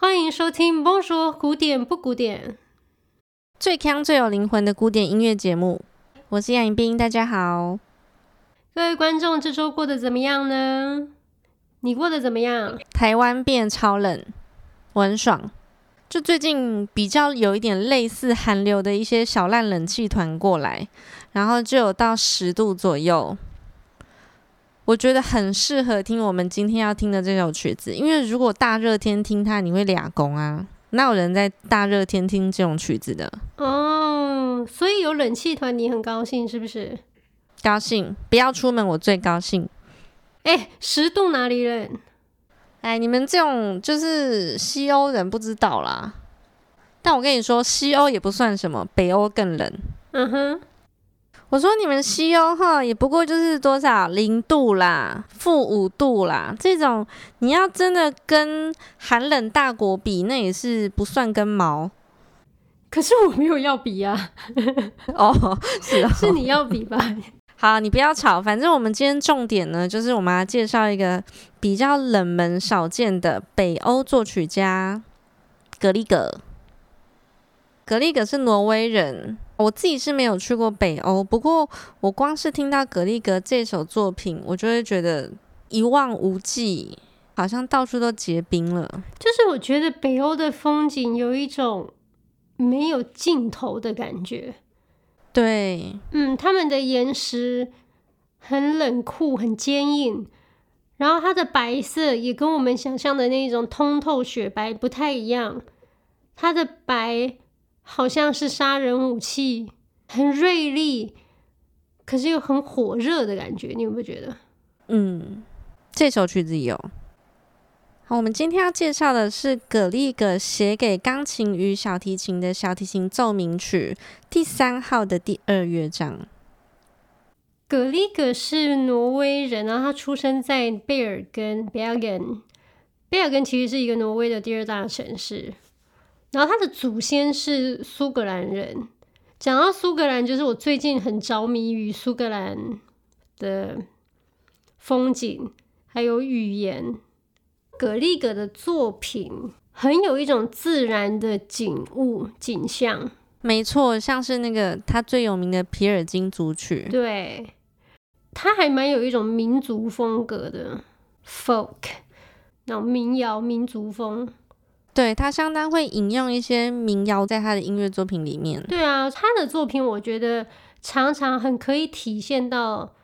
欢迎收听《Bonjour》古典不古典，最锵最有灵魂的古典音乐节目。我是杨颖冰，大家好，各位观众，这周过得怎么样呢？你过得怎么样？台湾变超冷，我很爽。就最近比较有一点类似寒流的一些小烂冷气团过来，然后就有到十度左右。我觉得很适合听我们今天要听的这首曲子，因为如果大热天听它，你会俩工啊，哪有人在大热天听这种曲子的？哦，所以有冷气团你很高兴是不是？高兴，不要出门我最高兴。哎，十度哪里冷？哎，你们这种就是西欧人不知道啦。但我跟你说，西欧也不算什么，北欧更冷。嗯哼。我说你们西欧哈，也不过就是多少零度啦，负五度啦，这种你要真的跟寒冷大国比，那也是不算根毛。可是我没有要比啊。哦，是哦，是你要比吧？好，你不要吵，反正我们今天重点呢，就是我们要介绍一个比较冷门少见的北欧作曲家格里格。格里格是挪威人。我自己是没有去过北欧，不过我光是听到格力格这首作品，我就会觉得一望无际，好像到处都结冰了。就是我觉得北欧的风景有一种没有尽头的感觉。对，嗯，他们的岩石很冷酷、很坚硬，然后它的白色也跟我们想象的那种通透雪白不太一样，它的白。好像是杀人武器，很锐利，可是又很火热的感觉，你有没有觉得？嗯，这首曲子有。好，我们今天要介绍的是格里格写给钢琴与小提琴的小提琴奏鸣曲第三号的第二乐章。格里格是挪威人，然后他出生在贝尔根 （Bergen）。贝尔根其实是一个挪威的第二大城市。然后他的祖先是苏格兰人。讲到苏格兰，就是我最近很着迷于苏格兰的风景，还有语言。格里格的作品很有一种自然的景物景象。没错，像是那个他最有名的皮尔金组曲。对，他还蛮有一种民族风格的 folk，那种民谣民族风。对，他相当会引用一些民谣在他的音乐作品里面。对啊，他的作品我觉得常常很可以体现到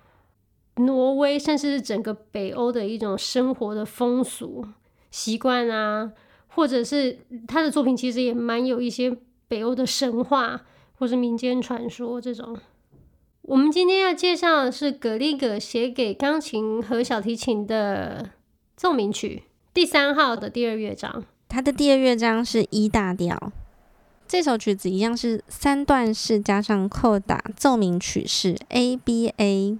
挪威，甚至是整个北欧的一种生活的风俗习惯啊，或者是他的作品其实也蛮有一些北欧的神话或是民间传说这种。我们今天要介绍的是格里格写给钢琴和小提琴的奏鸣曲第三号的第二乐章。它的第二乐章是一大调，这首曲子一样是三段式加上扣打奏鸣曲式 A B A。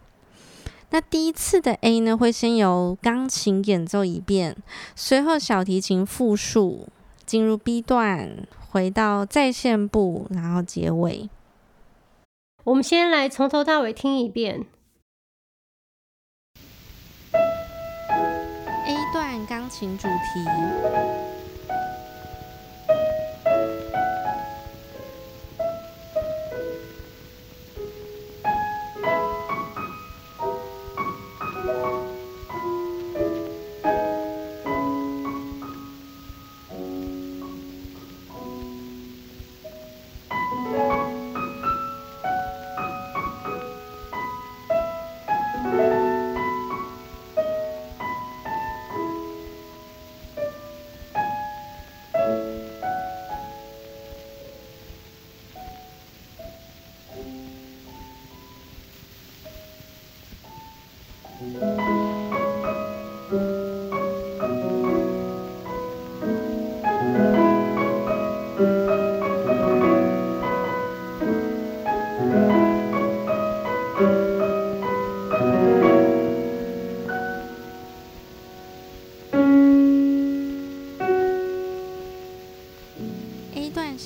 那第一次的 A 呢，会先由钢琴演奏一遍，随后小提琴复述，进入 B 段，回到再现部，然后结尾。我们先来从头到尾听一遍 A 段钢琴主题。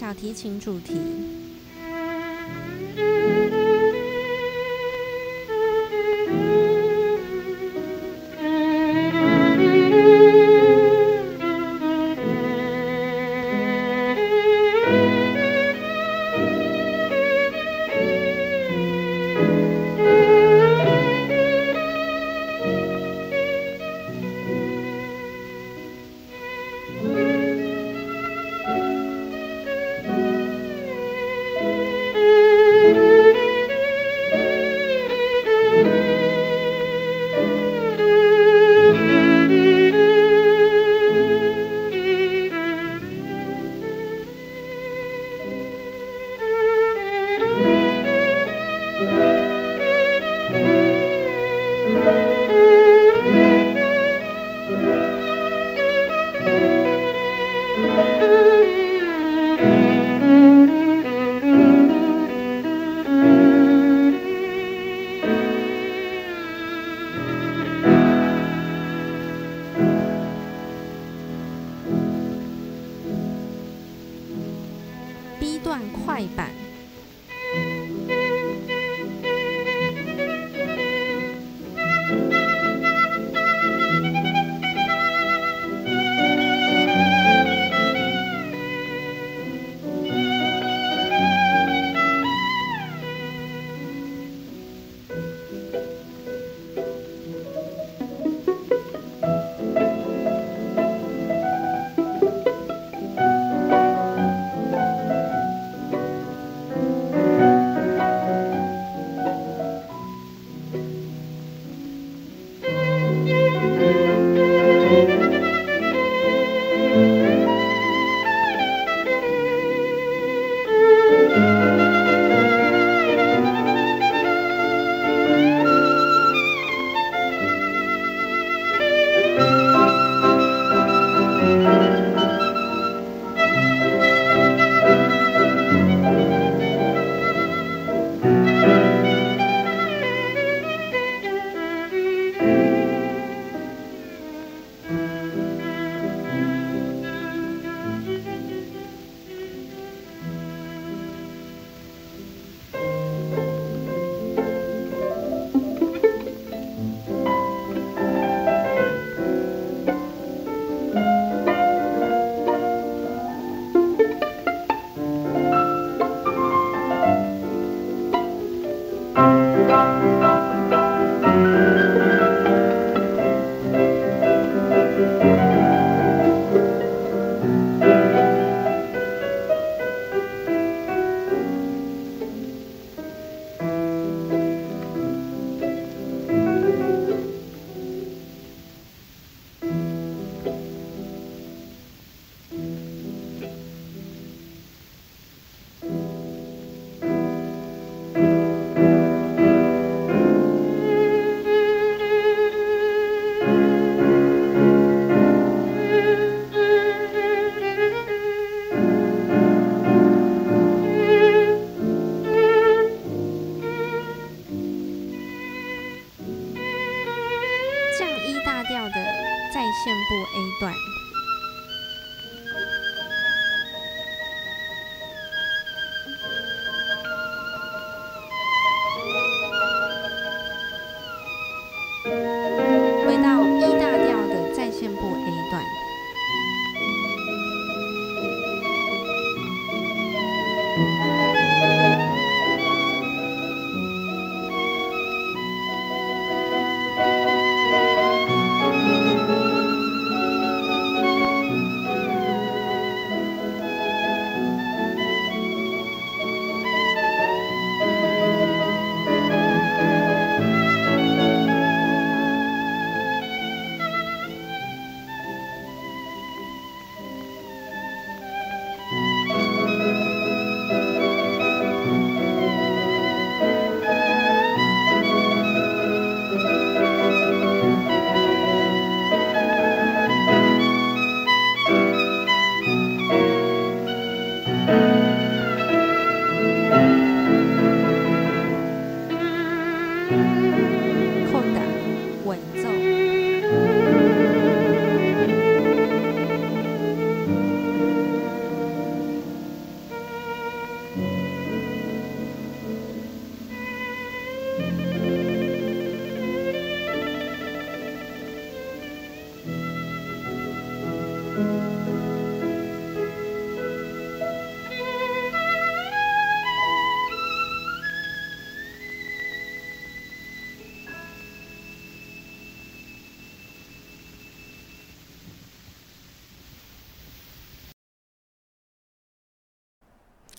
小提琴主题。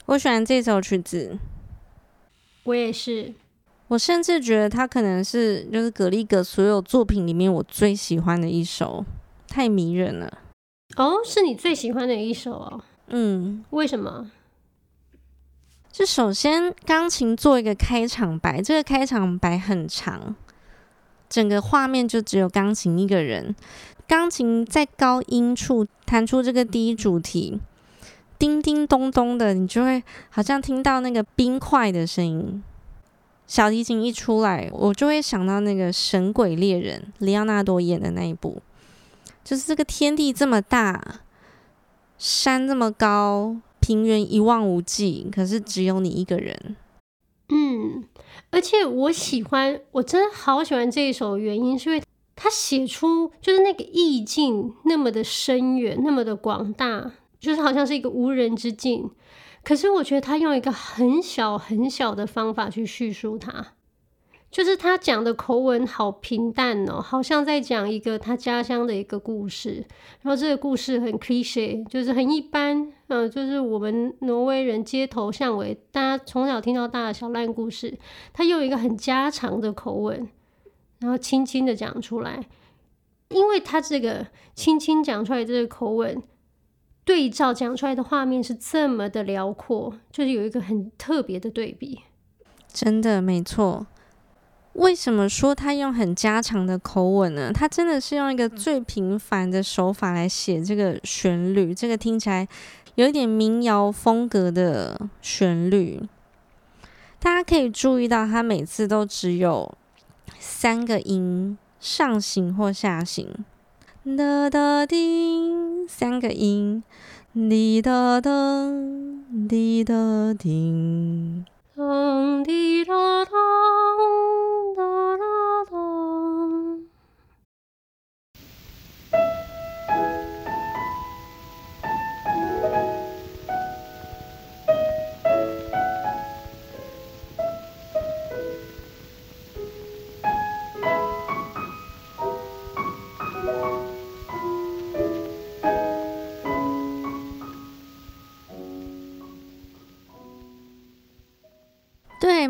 我喜欢这首曲子，我也是。我甚至觉得它可能是就是格力格所有作品里面我最喜欢的一首，太迷人了。哦，是你最喜欢的一首哦？嗯，为什么？就首先钢琴做一个开场白，这个开场白很长，整个画面就只有钢琴一个人，钢琴在高音处弹出这个第一主题。叮叮咚咚的，你就会好像听到那个冰块的声音。小提琴一出来，我就会想到那个《神鬼猎人》，里奥纳多演的那一部，就是这个天地这么大，山这么高，平原一望无际，可是只有你一个人。嗯，而且我喜欢，我真的好喜欢这一首，原因是因为他写出就是那个意境那么的深远，那么的广大，就是好像是一个无人之境。可是我觉得他用一个很小很小的方法去叙述它。就是他讲的口吻好平淡哦，好像在讲一个他家乡的一个故事。然后这个故事很 cliche，就是很一般，嗯，就是我们挪威人街头巷尾，大家从小听到大的小烂故事。他用一个很家常的口吻，然后轻轻的讲出来。因为他这个轻轻讲出来这个口吻，对照讲出来的画面是这么的辽阔，就是有一个很特别的对比。真的没错。为什么说他用很家常的口吻呢？他真的是用一个最平凡的手法来写这个旋律，这个听起来有一点民谣风格的旋律。大家可以注意到，他每次都只有三个音，上行或下行，哒哒叮，三个音，滴答答，滴答叮，当滴答答。对，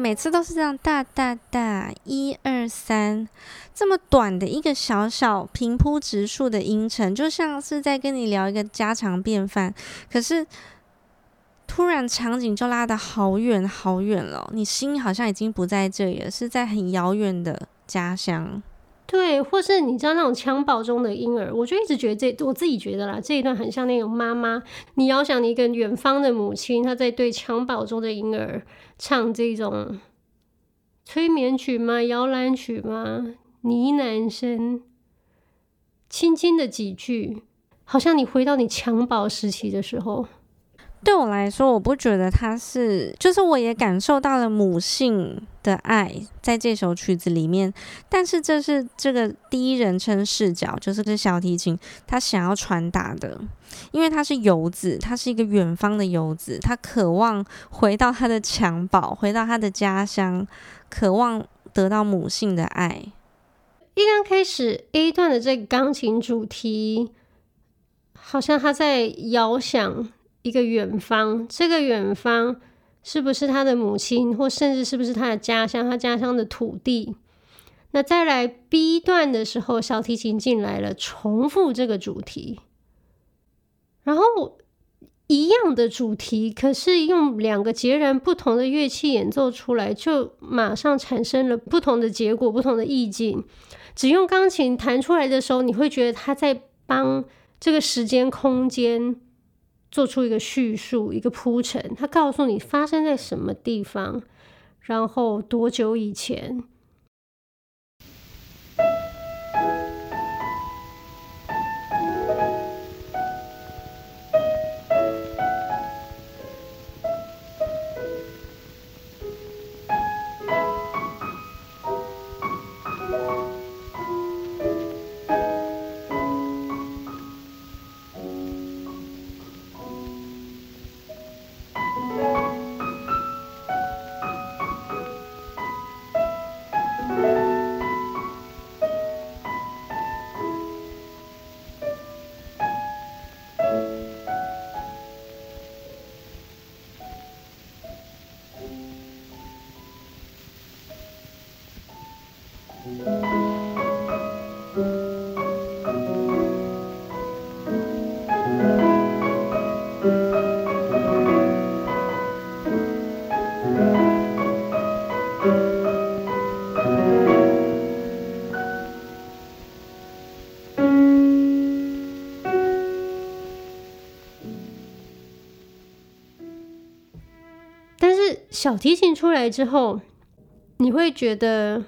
每次都是这样，大大大，一二三，这么短的一个小小平铺直述的音程，就像是在跟你聊一个家常便饭。可是突然场景就拉得好远好远了，你心好像已经不在这里了，是在很遥远的家乡。对，或是你知道那种襁褓中的婴儿，我就一直觉得这，我自己觉得啦，这一段很像那种妈妈，你要想你一个远方的母亲，她在对襁褓中的婴儿唱这种催眠曲吗？摇篮曲吗？呢喃声，轻轻的几句，好像你回到你襁褓时期的时候。对我来说，我不觉得他是，就是我也感受到了母性的爱在这首曲子里面，但是这是这个第一人称视角，就是这小提琴他想要传达的，因为他是游子，他是一个远方的游子，他渴望回到他的襁褓，回到他的家乡，渴望得到母性的爱。一刚开始 A 段的这个钢琴主题，好像他在遥想。一个远方，这个远方是不是他的母亲，或甚至是不是他的家乡，他家乡的土地？那再来 B 段的时候，小提琴进来了，重复这个主题，然后一样的主题，可是用两个截然不同的乐器演奏出来，就马上产生了不同的结果，不同的意境。只用钢琴弹出来的时候，你会觉得他在帮这个时间空间。做出一个叙述，一个铺陈，他告诉你发生在什么地方，然后多久以前。小提琴出来之后，你会觉得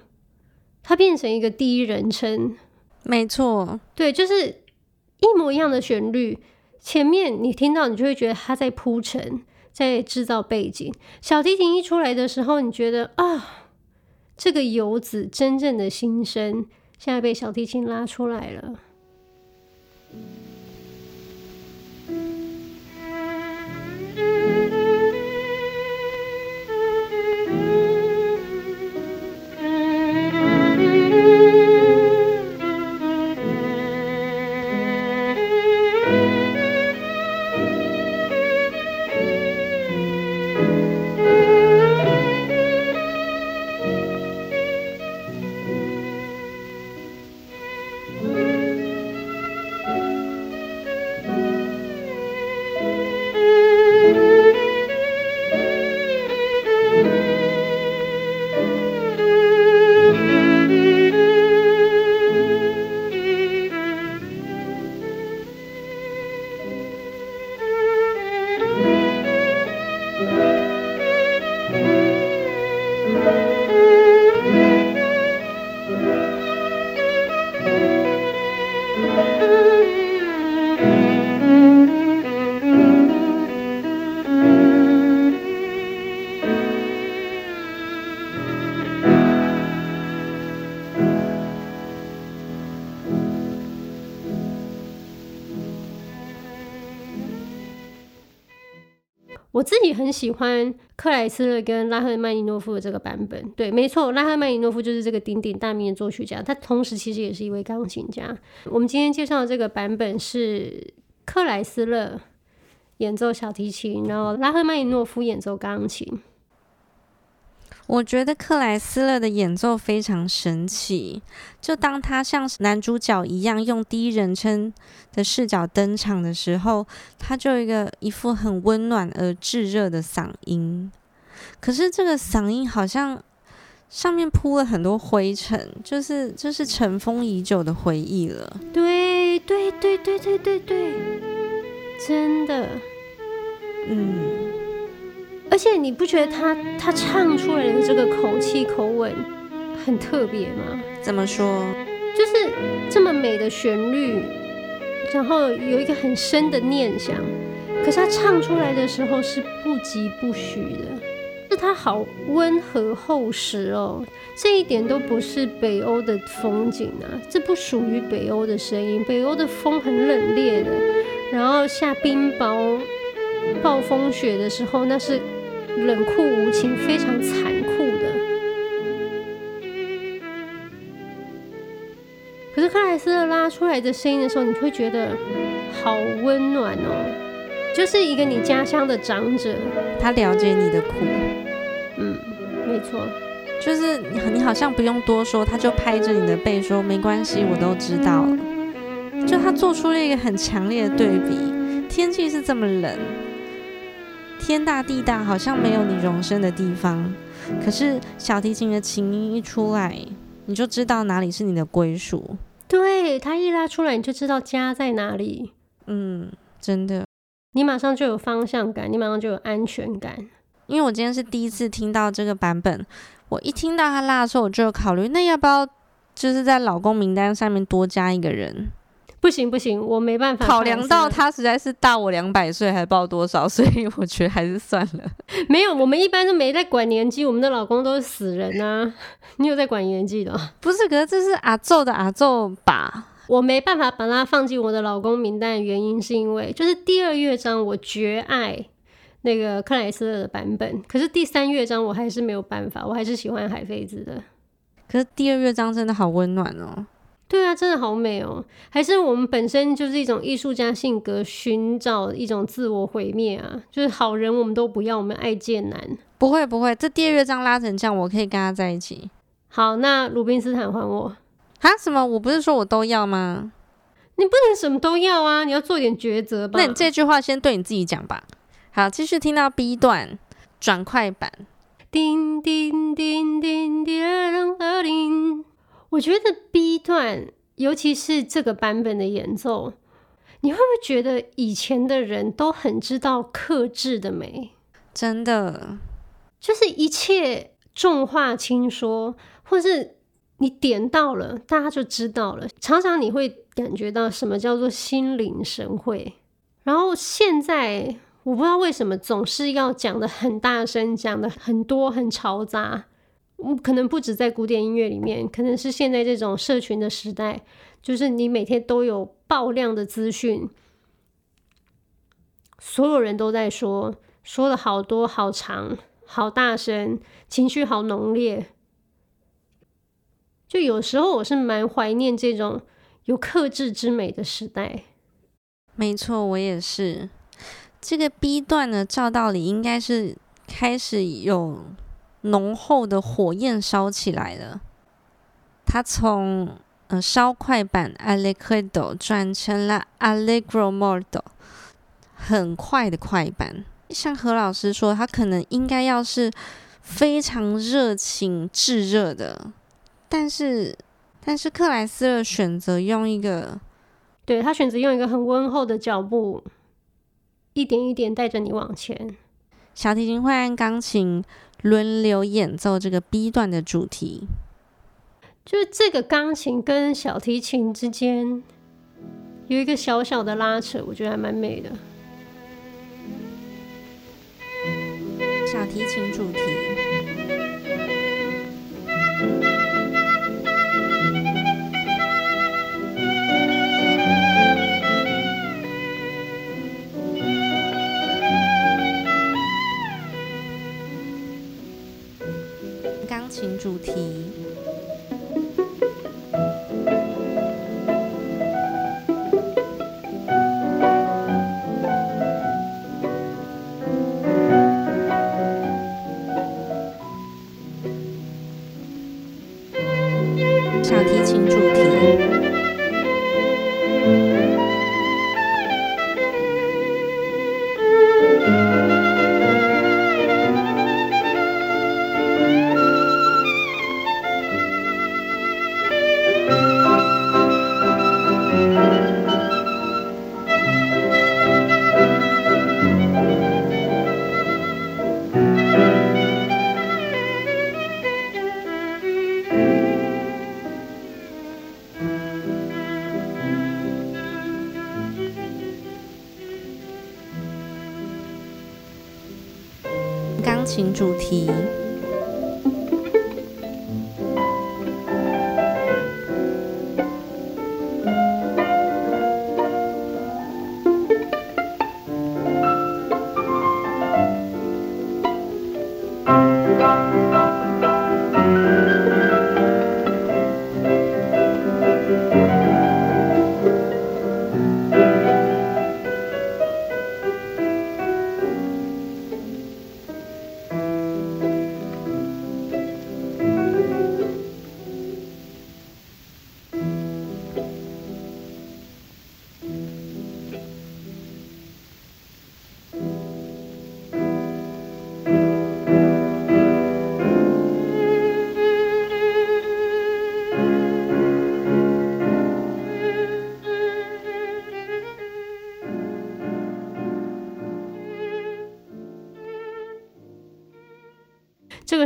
它变成一个第一人称，没错，对，就是一模一样的旋律，前面你听到，你就会觉得它在铺陈，在制造背景。小提琴一出来的时候，你觉得啊，这个游子真正的心声，现在被小提琴拉出来了。我自己很喜欢克莱斯勒跟拉赫曼尼诺夫的这个版本。对，没错，拉赫曼尼诺夫就是这个鼎鼎大名的作曲家，他同时其实也是一位钢琴家。我们今天介绍的这个版本是克莱斯勒演奏小提琴，然后拉赫曼尼诺夫演奏钢琴。我觉得克莱斯勒的演奏非常神奇，就当他像男主角一样用第一人称的视角登场的时候，他就一个一副很温暖而炙热的嗓音。可是这个嗓音好像上面铺了很多灰尘，就是就是尘封已久的回忆了。对对对对对对对，真的，嗯。而且你不觉得他他唱出来的这个口气口吻很特别吗？怎么说？就是这么美的旋律，然后有一个很深的念想，可是他唱出来的时候是不疾不徐的，是他好温和厚实哦，这一点都不是北欧的风景啊，这不属于北欧的声音，北欧的风很冷冽的，然后下冰雹、暴风雪的时候那是。冷酷无情，非常残酷的。可是克莱斯勒拉出来的声音的时候，你会觉得好温暖哦，就是一个你家乡的长者，他了解你的苦。嗯，没错，就是你好像不用多说，他就拍着你的背说：“没关系，我都知道了。”就他做出了一个很强烈的对比，天气是这么冷。天大地大，好像没有你容身的地方。可是小提琴的琴音一出来，你就知道哪里是你的归属。对，它一拉出来，你就知道家在哪里。嗯，真的，你马上就有方向感，你马上就有安全感。因为我今天是第一次听到这个版本，我一听到他拉的时候，我就有考虑，那要不要就是在老公名单上面多加一个人？不行不行，我没办法考量到他实在是大我两百岁，还报多少，所以我觉得还是算了。没有，我们一般都没在管年纪，我们的老公都是死人啊。你有在管年纪的？不是，可是这是阿祖的阿祖吧？我没办法把他放进我的老公名单的原因，是因为就是第二乐章我绝爱那个克莱斯勒的版本，可是第三乐章我还是没有办法，我还是喜欢海菲兹的。可是第二乐章真的好温暖哦。对啊，真的好美哦！还是我们本身就是一种艺术家性格，寻找一种自我毁灭啊！就是好人我们都不要，我们爱贱男。不会不会，这第二乐章拉成这样，我可以跟他在一起。好，那鲁宾斯坦还我啊？什么？我不是说我都要吗？你不能什么都要啊！你要做点抉择吧。那你这句话先对你自己讲吧。好，继续听到 B 段转快板。叮叮叮叮叮叮叮。我觉得 B 段，尤其是这个版本的演奏，你会不会觉得以前的人都很知道克制的美？真的，就是一切重话轻说，或是你点到了，大家就知道了。常常你会感觉到什么叫做心领神会，然后现在我不知道为什么总是要讲的很大声，讲的很多很嘈杂。可能不止在古典音乐里面，可能是现在这种社群的时代，就是你每天都有爆量的资讯，所有人都在说，说了好多好长好大声，情绪好浓烈。就有时候我是蛮怀念这种有克制之美的时代。没错，我也是。这个 B 段呢，照道理应该是开始有浓厚的火焰烧起来了。它从呃烧快板 Allegretto 转成了 Allegro molto，很快的快板。像何老师说，他可能应该要是非常热情炙热的。但是，但是克莱斯勒选择用一个，对，他选择用一个很温厚的脚步，一点一点带着你往前。小提琴会按钢琴轮流演奏这个 B 段的主题，就是这个钢琴跟小提琴之间有一个小小的拉扯，我觉得还蛮美的。小提琴主题。主题，主题。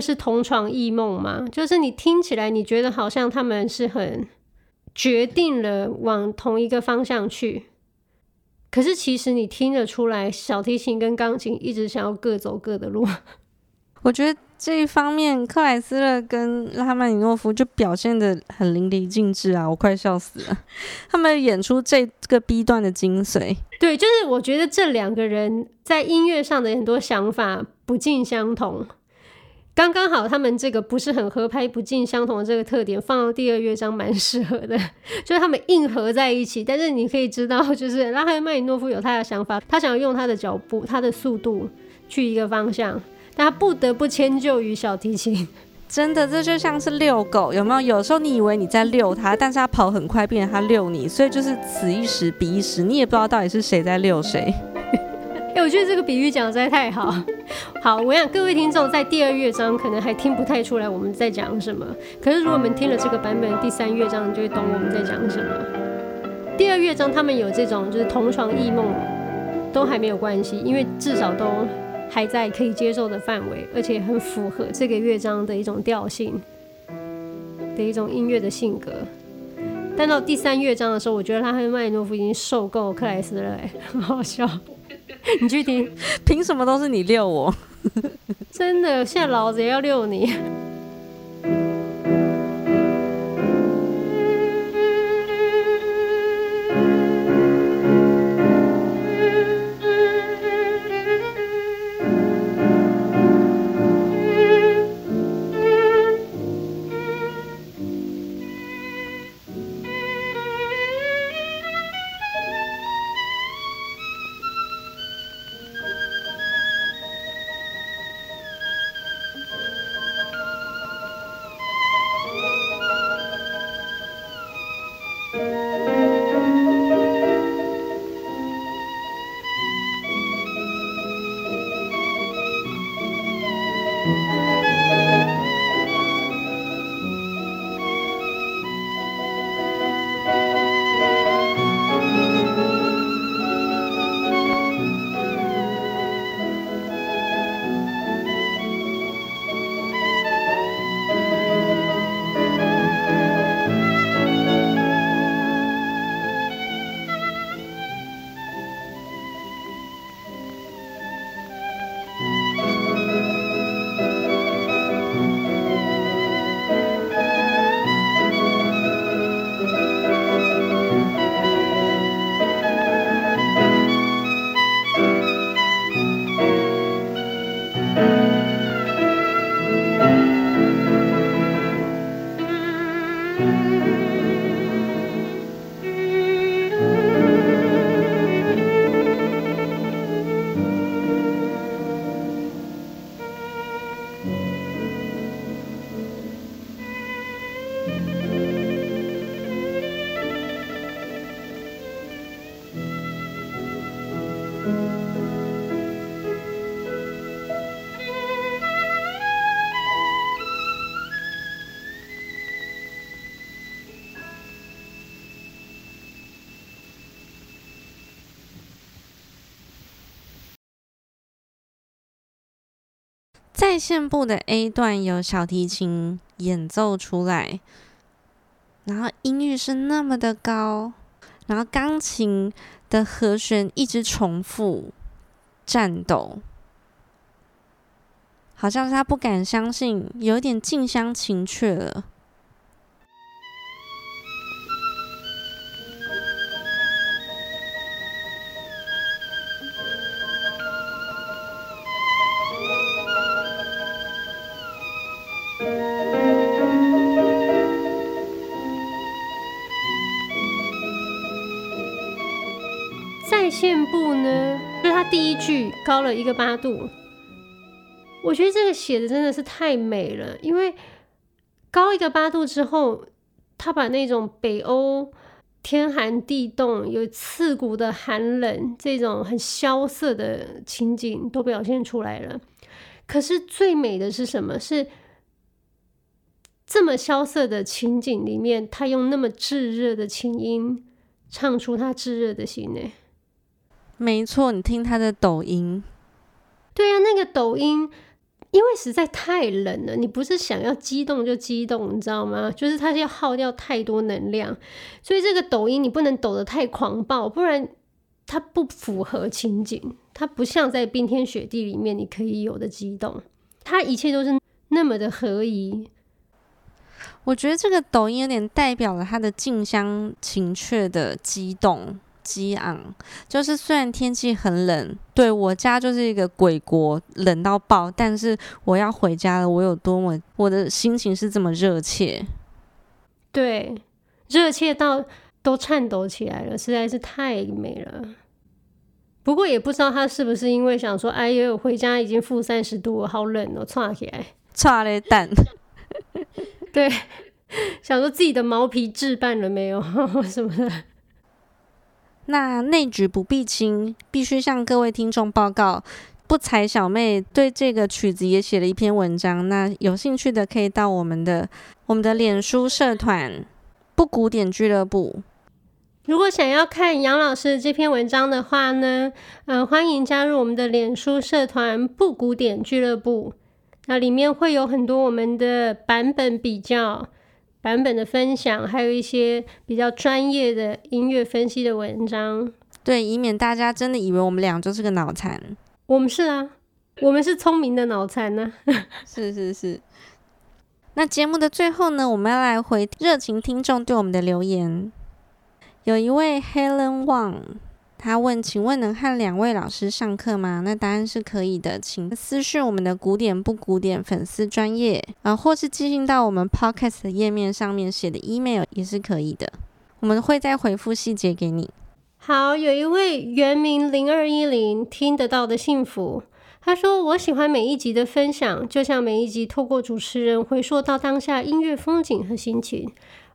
是同床异梦吗？就是你听起来，你觉得好像他们是很决定了往同一个方向去，可是其实你听得出来，小提琴跟钢琴一直想要各走各的路。我觉得这一方面，克莱斯勒跟拉曼尼诺夫就表现的很淋漓尽致啊！我快笑死了，他们演出这个 B 段的精髓。对，就是我觉得这两个人在音乐上的很多想法不尽相同。刚刚好，他们这个不是很合拍、不尽相同的这个特点，放到第二乐章蛮适合的，就是他们硬合在一起。但是你可以知道，就是拉赫曼尼诺夫有他的想法，他想要用他的脚步、他的速度去一个方向，但他不得不迁就于小提琴。真的，这就像是遛狗，有没有？有时候你以为你在遛它，但是它跑很快，变成它遛你，所以就是此一时彼一时，你也不知道到底是谁在遛谁。哎、我觉得这个比喻讲得实在太好。好，我想各位听众在第二乐章可能还听不太出来我们在讲什么，可是如果我们听了这个版本第三乐章，就会懂我们在讲什么。第二乐章他们有这种就是同床异梦，都还没有关系，因为至少都还在可以接受的范围，而且很符合这个乐章的一种调性的一种音乐的性格。但到第三乐章的时候，我觉得他和麦诺夫已经受够克莱斯了，很好笑。你去听，凭什么都是你遛我？真的，现在老子也要遛你。在线部的 A 段有小提琴演奏出来，然后音域是那么的高，然后钢琴的和弦一直重复颤抖，好像是他不敢相信，有点近乡情怯了。第一句高了一个八度，我觉得这个写的真的是太美了。因为高一个八度之后，他把那种北欧天寒地冻、有刺骨的寒冷这种很萧瑟的情景都表现出来了。可是最美的是什么？是这么萧瑟的情景里面，他用那么炙热的琴音唱出他炙热的心呢？没错，你听他的抖音，对啊，那个抖音，因为实在太冷了，你不是想要激动就激动，你知道吗？就是它要耗掉太多能量，所以这个抖音你不能抖得太狂暴，不然它不符合情景，它不像在冰天雪地里面你可以有的激动，它一切都是那么的合宜。我觉得这个抖音有点代表了他的近乡情怯的激动。激昂，就是虽然天气很冷，对，我家就是一个鬼国，冷到爆，但是我要回家了，我有多么，我的心情是这么热切，对，热切到都颤抖起来了，实在是太美了。不过也不知道他是不是因为想说，哎呦，回家已经负三十度，好冷哦，窜起来，剉咧蛋，对，想说自己的毛皮置办了没有？什么的。那内举不避亲，必须向各位听众报告，不才小妹对这个曲子也写了一篇文章。那有兴趣的可以到我们的我们的脸书社团“不古典俱乐部”。如果想要看杨老师这篇文章的话呢，嗯、呃，欢迎加入我们的脸书社团“不古典俱乐部”。那里面会有很多我们的版本比较。版本的分享，还有一些比较专业的音乐分析的文章。对，以免大家真的以为我们俩就是个脑残。我们是啊，我们是聪明的脑残 呢。是是是。那节目的最后呢，我们要来回热情听众对我们的留言。有一位 Helen Wang，他问：“请问能和两位老师上课吗？”那答案是可以的，请私讯我们的古典不古典粉丝专业啊，或是寄信到我们 Podcast 的页面上面写的 email 也是可以的，我们会再回复细节给你。好，有一位原名零二一零听得到的幸福。他说：“我喜欢每一集的分享，就像每一集透过主持人回溯到当下音乐风景和心情，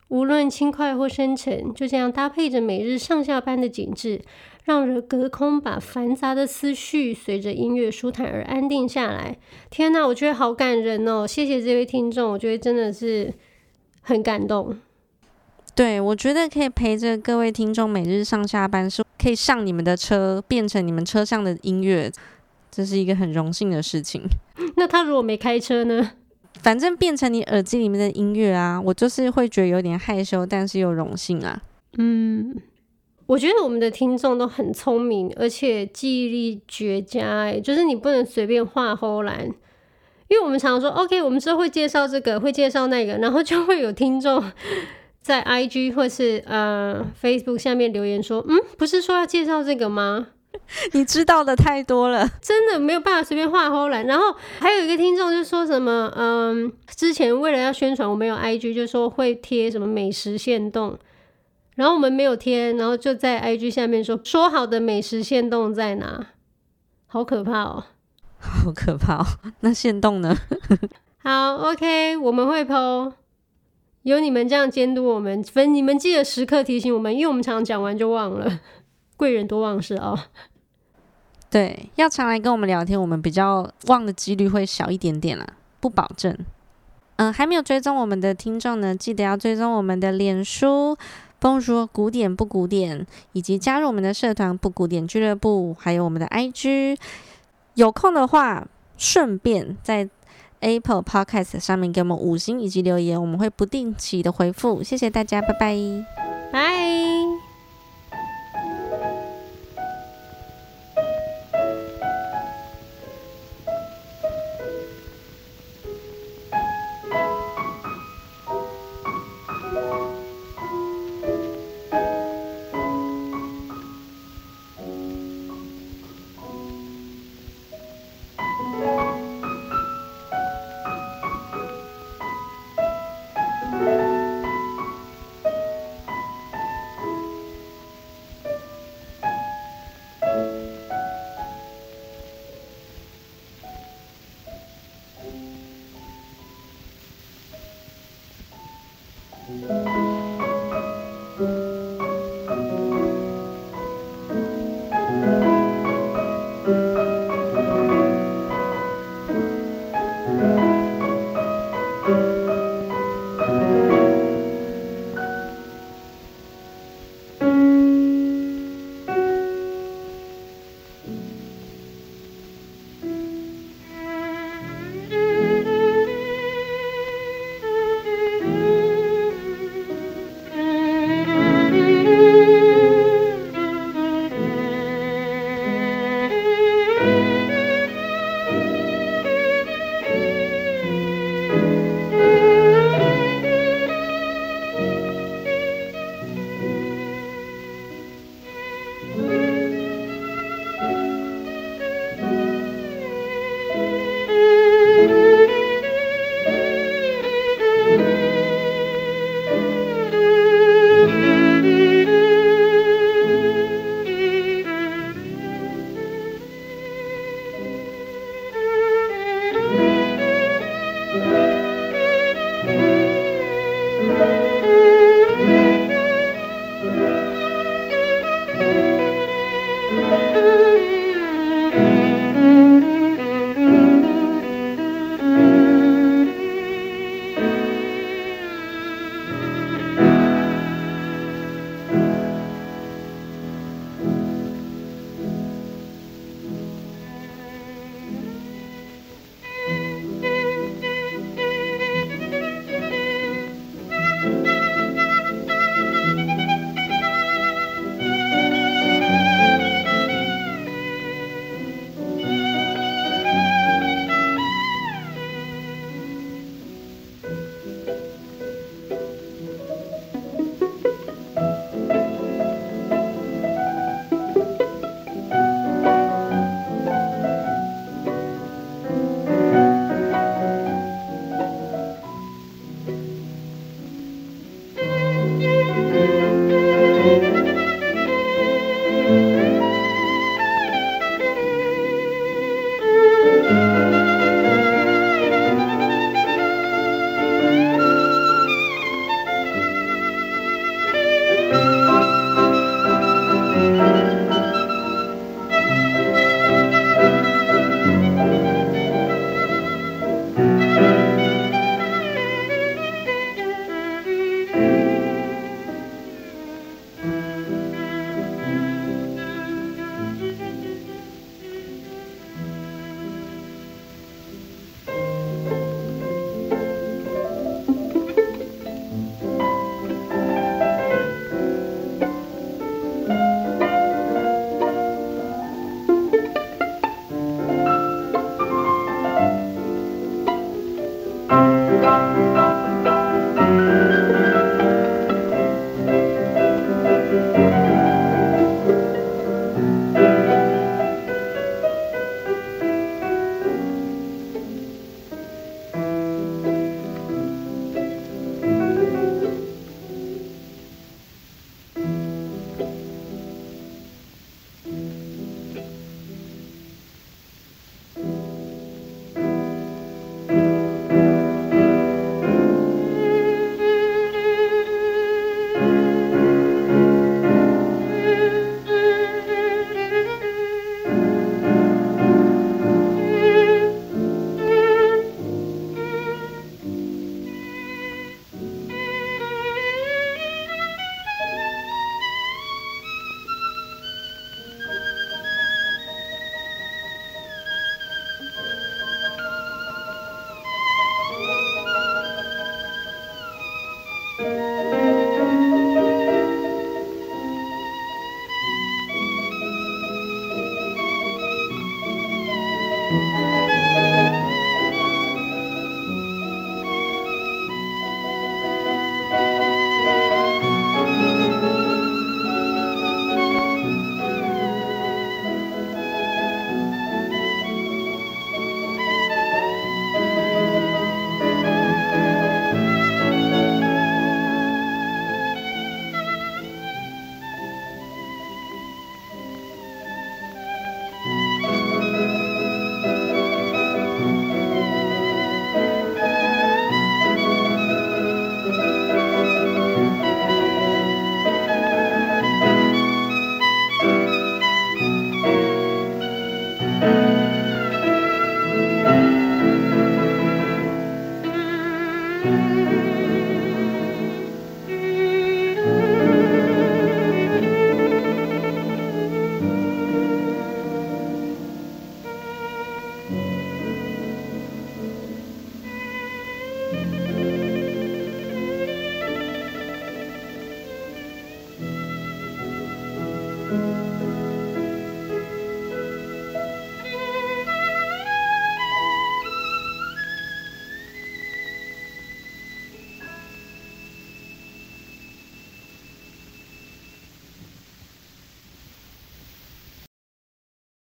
无论轻快或深沉，就这样搭配着每日上下班的景致，让人隔空把繁杂的思绪随着音乐舒坦而安定下来。天哪，我觉得好感人哦！谢谢这位听众，我觉得真的是很感动。对，我觉得可以陪着各位听众每日上下班，是可以上你们的车，变成你们车上的音乐。”这是一个很荣幸的事情。那他如果没开车呢？反正变成你耳机里面的音乐啊，我就是会觉得有点害羞，但是又荣幸啊。嗯，我觉得我们的听众都很聪明，而且记忆力绝佳。哎，就是你不能随便画唬烂，因为我们常常说，OK，我们之后会介绍这个，会介绍那个，然后就会有听众 在 IG 或是呃 Facebook 下面留言说，嗯，不是说要介绍这个吗？你知道的太多了，真的没有办法随便画唬烂。然后还有一个听众就说什么，嗯，之前为了要宣传我们有 IG，就说会贴什么美食限动，然后我们没有贴，然后就在 IG 下面说说好的美食限动在哪？好可怕哦，好可怕哦。那限动呢？好，OK，我们会 po，有你们这样监督我们，分你们记得时刻提醒我们，因为我们常常讲完就忘了。贵人多忘事哦。对，要常来跟我们聊天，我们比较忘的几率会小一点点啦，不保证。嗯，还没有追踪我们的听众呢，记得要追踪我们的脸书不用说古典不古典，以及加入我们的社团不古典俱乐部，还有我们的 IG。有空的话，顺便在 Apple Podcast 上面给我们五星以及留言，我们会不定期的回复。谢谢大家，拜拜，拜。